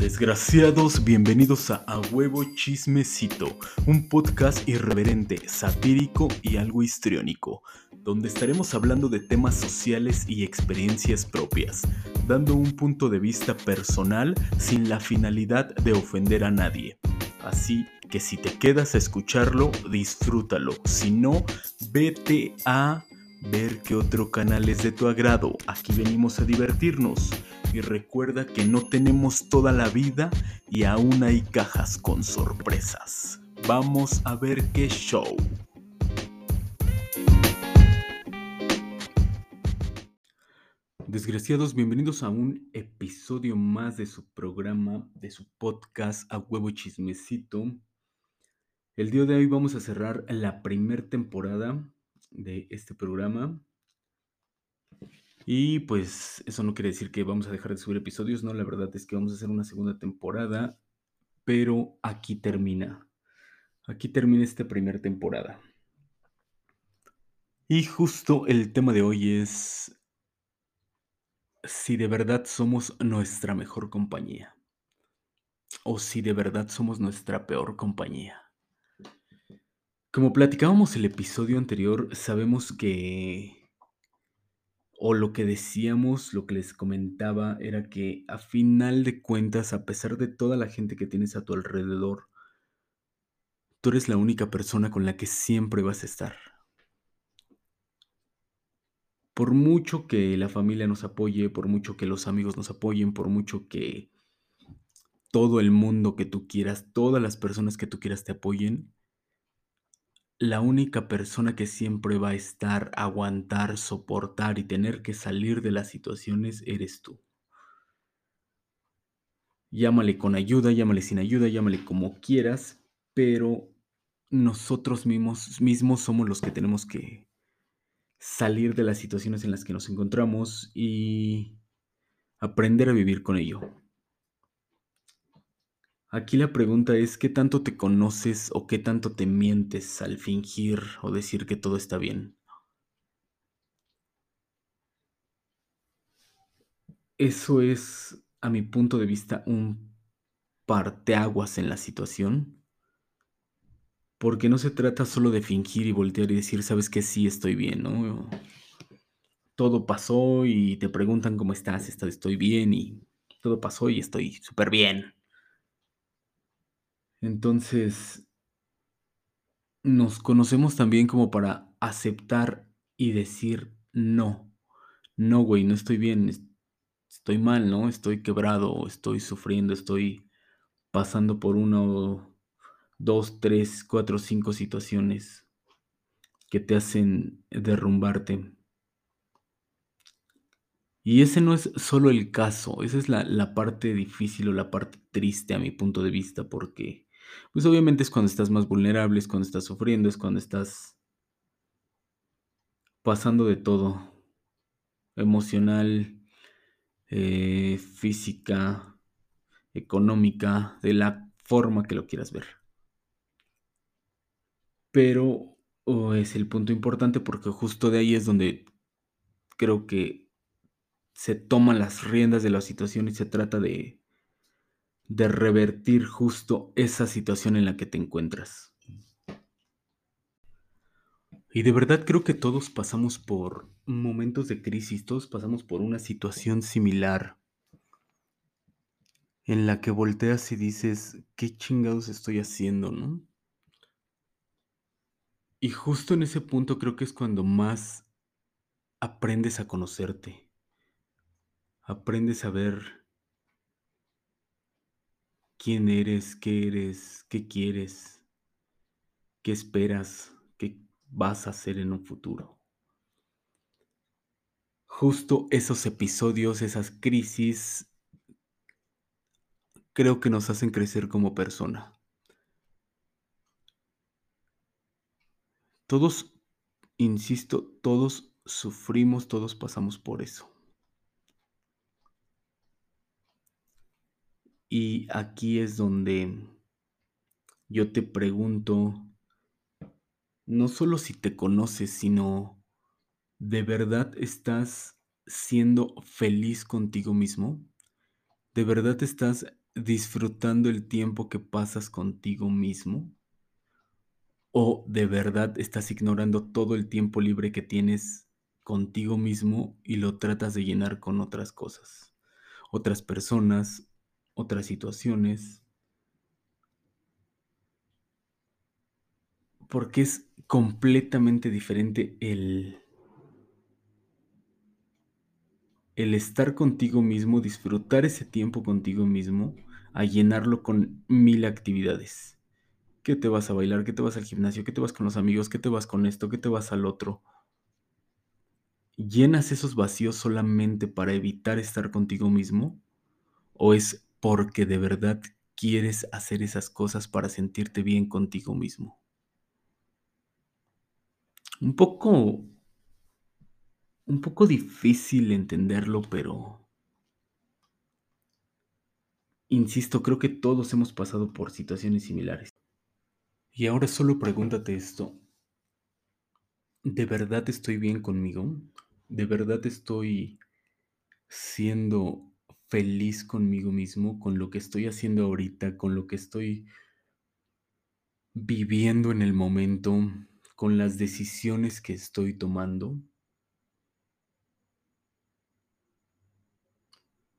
Desgraciados, bienvenidos a A Huevo Chismecito, un podcast irreverente, satírico y algo histriónico, donde estaremos hablando de temas sociales y experiencias propias, dando un punto de vista personal sin la finalidad de ofender a nadie. Así que si te quedas a escucharlo, disfrútalo, si no, vete a ver qué otro canal es de tu agrado. Aquí venimos a divertirnos. Y recuerda que no tenemos toda la vida y aún hay cajas con sorpresas. Vamos a ver qué show. Desgraciados, bienvenidos a un episodio más de su programa, de su podcast A Huevo Chismecito. El día de hoy vamos a cerrar la primera temporada de este programa. Y pues eso no quiere decir que vamos a dejar de subir episodios, no, la verdad es que vamos a hacer una segunda temporada, pero aquí termina. Aquí termina esta primera temporada. Y justo el tema de hoy es si de verdad somos nuestra mejor compañía o si de verdad somos nuestra peor compañía. Como platicábamos el episodio anterior, sabemos que, o lo que decíamos, lo que les comentaba, era que a final de cuentas, a pesar de toda la gente que tienes a tu alrededor, tú eres la única persona con la que siempre vas a estar. Por mucho que la familia nos apoye, por mucho que los amigos nos apoyen, por mucho que todo el mundo que tú quieras, todas las personas que tú quieras te apoyen, la única persona que siempre va a estar, aguantar, soportar y tener que salir de las situaciones eres tú. Llámale con ayuda, llámale sin ayuda, llámale como quieras, pero nosotros mismos, mismos somos los que tenemos que salir de las situaciones en las que nos encontramos y aprender a vivir con ello. Aquí la pregunta es, ¿qué tanto te conoces o qué tanto te mientes al fingir o decir que todo está bien? Eso es, a mi punto de vista, un parteaguas en la situación. Porque no se trata solo de fingir y voltear y decir, sabes que sí estoy bien, ¿no? Todo pasó y te preguntan cómo estás, estoy bien y todo pasó y estoy súper bien. Entonces, nos conocemos también como para aceptar y decir no. No, güey, no estoy bien, estoy mal, ¿no? Estoy quebrado, estoy sufriendo, estoy pasando por uno, dos, tres, cuatro, cinco situaciones que te hacen derrumbarte. Y ese no es solo el caso, esa es la, la parte difícil o la parte triste a mi punto de vista, porque pues obviamente es cuando estás más vulnerable, es cuando estás sufriendo, es cuando estás pasando de todo, emocional, eh, física, económica, de la forma que lo quieras ver. Pero oh, es el punto importante porque justo de ahí es donde creo que se toman las riendas de la situación y se trata de de revertir justo esa situación en la que te encuentras. Y de verdad creo que todos pasamos por momentos de crisis, todos pasamos por una situación similar en la que volteas y dices, ¿qué chingados estoy haciendo, no? Y justo en ese punto creo que es cuando más aprendes a conocerte, aprendes a ver quién eres, qué eres, qué quieres, qué esperas, qué vas a hacer en un futuro. Justo esos episodios, esas crisis, creo que nos hacen crecer como persona. Todos, insisto, todos sufrimos, todos pasamos por eso. Y aquí es donde yo te pregunto, no solo si te conoces, sino ¿de verdad estás siendo feliz contigo mismo? ¿De verdad estás disfrutando el tiempo que pasas contigo mismo? ¿O de verdad estás ignorando todo el tiempo libre que tienes contigo mismo y lo tratas de llenar con otras cosas? Otras personas, otras situaciones. Porque es completamente diferente el el estar contigo mismo, disfrutar ese tiempo contigo mismo, a llenarlo con mil actividades. ¿Qué te vas a bailar? ¿Qué te vas al gimnasio? ¿Qué te vas con los amigos? ¿Qué te vas con esto? ¿Qué te vas al otro? ¿Llenas esos vacíos solamente para evitar estar contigo mismo? ¿O es porque de verdad quieres hacer esas cosas para sentirte bien contigo mismo? Un poco un poco difícil entenderlo, pero insisto, creo que todos hemos pasado por situaciones similares. Y ahora solo pregúntate esto. ¿De verdad estoy bien conmigo? ¿De verdad estoy siendo feliz conmigo mismo, con lo que estoy haciendo ahorita, con lo que estoy viviendo en el momento, con las decisiones que estoy tomando?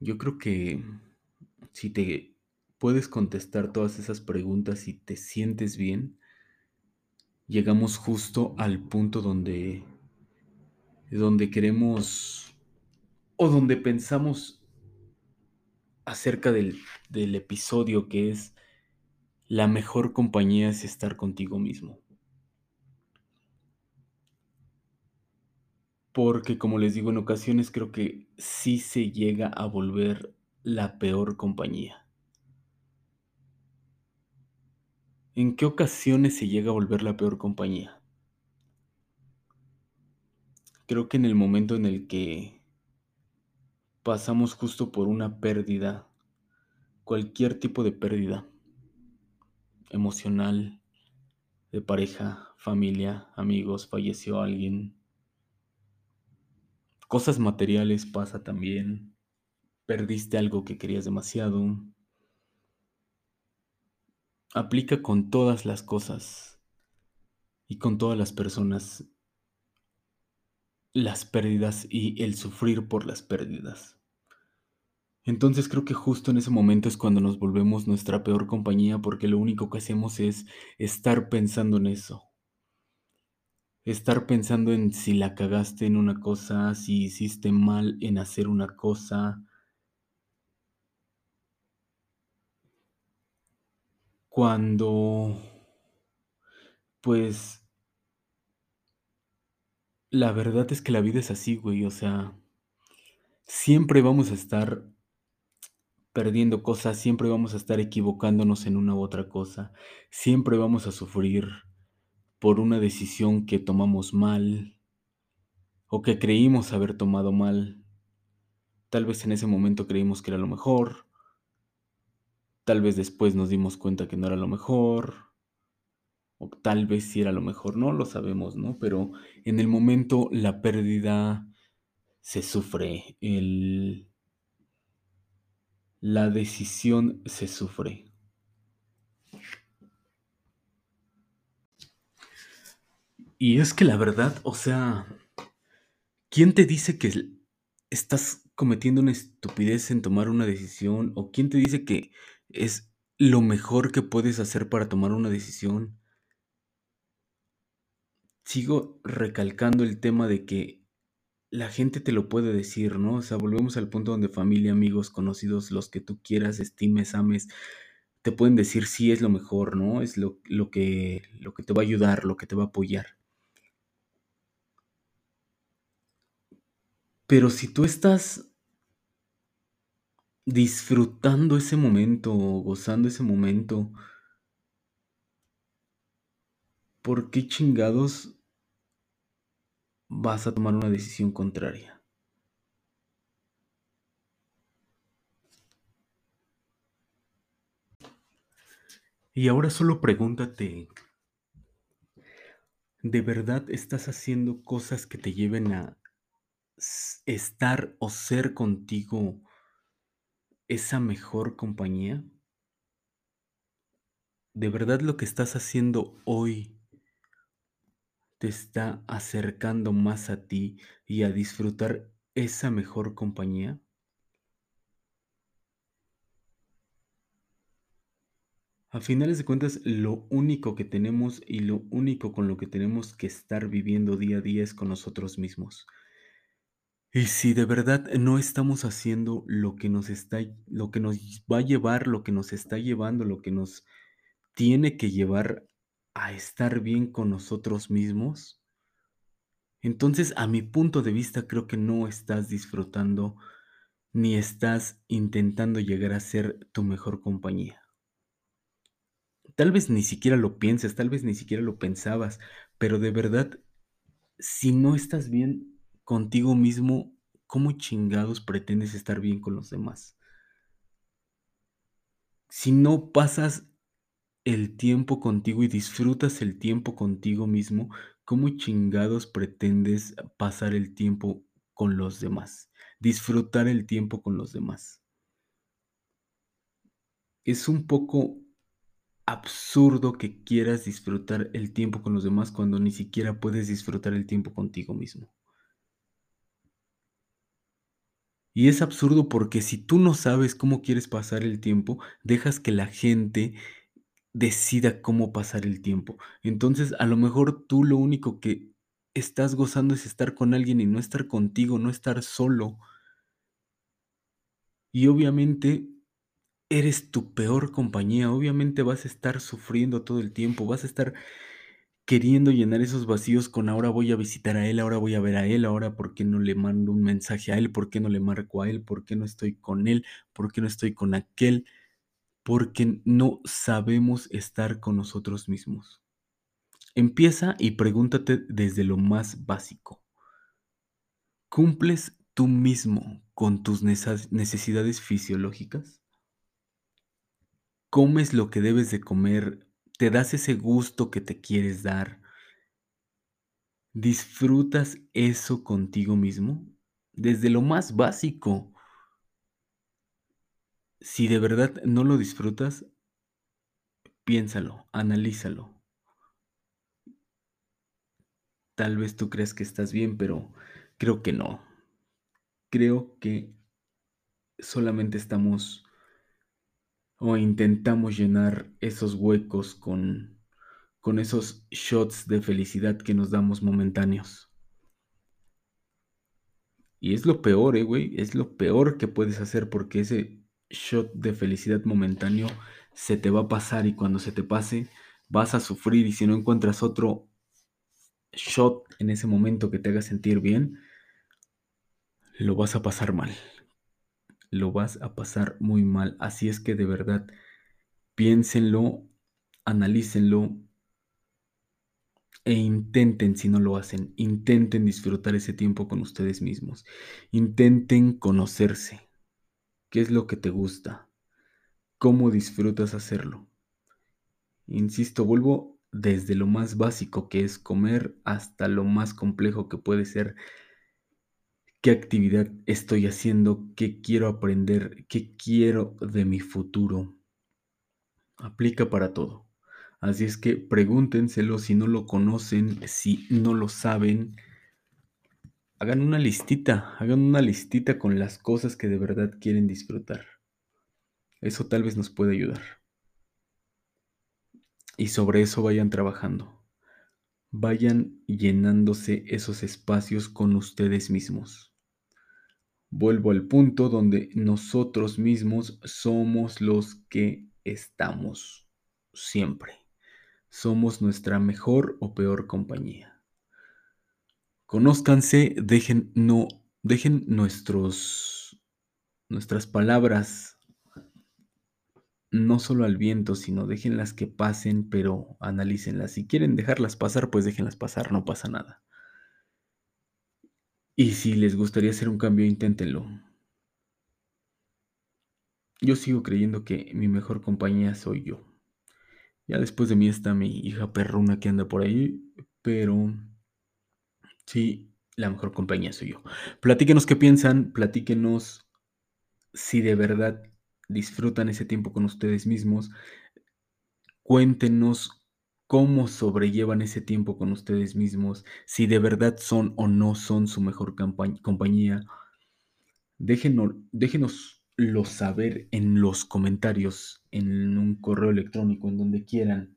Yo creo que si te puedes contestar todas esas preguntas y te sientes bien, llegamos justo al punto donde donde queremos o donde pensamos acerca del, del episodio que es la mejor compañía es estar contigo mismo. Porque como les digo, en ocasiones creo que sí se llega a volver la peor compañía. ¿En qué ocasiones se llega a volver la peor compañía? Creo que en el momento en el que pasamos justo por una pérdida, cualquier tipo de pérdida, emocional, de pareja, familia, amigos, falleció alguien, Cosas materiales pasa también. Perdiste algo que querías demasiado. Aplica con todas las cosas y con todas las personas las pérdidas y el sufrir por las pérdidas. Entonces creo que justo en ese momento es cuando nos volvemos nuestra peor compañía porque lo único que hacemos es estar pensando en eso estar pensando en si la cagaste en una cosa, si hiciste mal en hacer una cosa. Cuando, pues, la verdad es que la vida es así, güey, o sea, siempre vamos a estar perdiendo cosas, siempre vamos a estar equivocándonos en una u otra cosa, siempre vamos a sufrir por una decisión que tomamos mal o que creímos haber tomado mal. Tal vez en ese momento creímos que era lo mejor, tal vez después nos dimos cuenta que no era lo mejor, o tal vez sí era lo mejor, no lo sabemos, ¿no? Pero en el momento la pérdida se sufre, la decisión se sufre. Y es que la verdad, o sea, ¿quién te dice que estás cometiendo una estupidez en tomar una decisión? ¿O quién te dice que es lo mejor que puedes hacer para tomar una decisión? Sigo recalcando el tema de que la gente te lo puede decir, ¿no? O sea, volvemos al punto donde familia, amigos, conocidos, los que tú quieras, estimes, ames, te pueden decir si es lo mejor, ¿no? Es lo, lo, que, lo que te va a ayudar, lo que te va a apoyar. Pero si tú estás disfrutando ese momento, gozando ese momento, ¿por qué chingados vas a tomar una decisión contraria? Y ahora solo pregúntate, ¿de verdad estás haciendo cosas que te lleven a estar o ser contigo esa mejor compañía? ¿De verdad lo que estás haciendo hoy te está acercando más a ti y a disfrutar esa mejor compañía? A finales de cuentas, lo único que tenemos y lo único con lo que tenemos que estar viviendo día a día es con nosotros mismos. Y si de verdad no estamos haciendo lo que nos está lo que nos va a llevar, lo que nos está llevando, lo que nos tiene que llevar a estar bien con nosotros mismos, entonces, a mi punto de vista, creo que no estás disfrutando ni estás intentando llegar a ser tu mejor compañía. Tal vez ni siquiera lo pienses, tal vez ni siquiera lo pensabas, pero de verdad, si no estás bien contigo mismo, ¿cómo chingados pretendes estar bien con los demás? Si no pasas el tiempo contigo y disfrutas el tiempo contigo mismo, ¿cómo chingados pretendes pasar el tiempo con los demás? Disfrutar el tiempo con los demás. Es un poco absurdo que quieras disfrutar el tiempo con los demás cuando ni siquiera puedes disfrutar el tiempo contigo mismo. Y es absurdo porque si tú no sabes cómo quieres pasar el tiempo, dejas que la gente decida cómo pasar el tiempo. Entonces, a lo mejor tú lo único que estás gozando es estar con alguien y no estar contigo, no estar solo. Y obviamente eres tu peor compañía, obviamente vas a estar sufriendo todo el tiempo, vas a estar queriendo llenar esos vacíos con ahora voy a visitar a él, ahora voy a ver a él, ahora por qué no le mando un mensaje a él, por qué no le marco a él, por qué no estoy con él, por qué no estoy con aquel, porque no sabemos estar con nosotros mismos. Empieza y pregúntate desde lo más básico. ¿Cumples tú mismo con tus necesidades fisiológicas? comes lo que debes de comer, te das ese gusto que te quieres dar, disfrutas eso contigo mismo, desde lo más básico. Si de verdad no lo disfrutas, piénsalo, analízalo. Tal vez tú creas que estás bien, pero creo que no. Creo que solamente estamos o intentamos llenar esos huecos con, con esos shots de felicidad que nos damos momentáneos. Y es lo peor, eh, güey, es lo peor que puedes hacer porque ese shot de felicidad momentáneo se te va a pasar y cuando se te pase vas a sufrir y si no encuentras otro shot en ese momento que te haga sentir bien, lo vas a pasar mal lo vas a pasar muy mal. Así es que de verdad, piénsenlo, analícenlo e intenten, si no lo hacen, intenten disfrutar ese tiempo con ustedes mismos. Intenten conocerse. ¿Qué es lo que te gusta? ¿Cómo disfrutas hacerlo? Insisto, vuelvo desde lo más básico que es comer hasta lo más complejo que puede ser qué actividad estoy haciendo, qué quiero aprender, qué quiero de mi futuro. Aplica para todo. Así es que pregúntenselo si no lo conocen, si no lo saben. Hagan una listita, hagan una listita con las cosas que de verdad quieren disfrutar. Eso tal vez nos puede ayudar. Y sobre eso vayan trabajando vayan llenándose esos espacios con ustedes mismos. Vuelvo al punto donde nosotros mismos somos los que estamos siempre. Somos nuestra mejor o peor compañía. Conózcanse, dejen, no, dejen nuestros, nuestras palabras no solo al viento, sino déjenlas que pasen, pero analícenlas. Si quieren dejarlas pasar, pues déjenlas pasar, no pasa nada. Y si les gustaría hacer un cambio, inténtenlo. Yo sigo creyendo que mi mejor compañía soy yo. Ya después de mí está mi hija perruna que anda por ahí, pero sí, la mejor compañía soy yo. Platíquenos qué piensan, platíquenos si de verdad disfrutan ese tiempo con ustedes mismos. Cuéntenos cómo sobrellevan ese tiempo con ustedes mismos, si de verdad son o no son su mejor compañía. Déjenos, déjenoslo saber en los comentarios, en un correo electrónico, en donde quieran,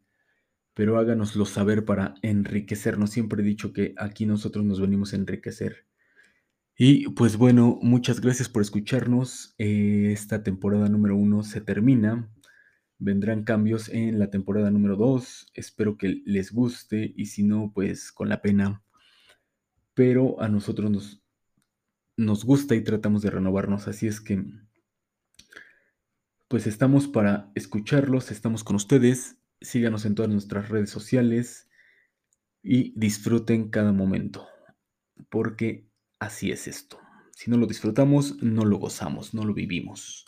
pero háganoslo saber para enriquecernos. Siempre he dicho que aquí nosotros nos venimos a enriquecer. Y pues bueno, muchas gracias por escucharnos. Eh, esta temporada número uno se termina. Vendrán cambios en la temporada número 2. Espero que les guste y si no, pues con la pena. Pero a nosotros nos, nos gusta y tratamos de renovarnos. Así es que, pues estamos para escucharlos, estamos con ustedes. Síganos en todas nuestras redes sociales y disfruten cada momento. Porque así es esto. Si no lo disfrutamos, no lo gozamos, no lo vivimos.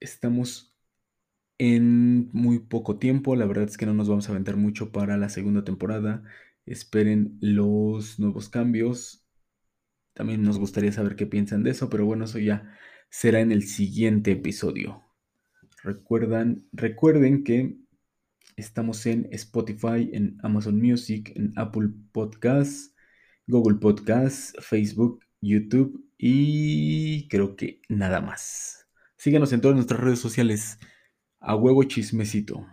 Estamos en muy poco tiempo. La verdad es que no nos vamos a aventar mucho para la segunda temporada. Esperen los nuevos cambios. También nos gustaría saber qué piensan de eso, pero bueno, eso ya será en el siguiente episodio. Recuerdan, recuerden que estamos en Spotify, en Amazon Music, en Apple Podcasts, Google Podcasts, Facebook, YouTube y creo que nada más. Síganos en todas nuestras redes sociales. A huevo chismecito.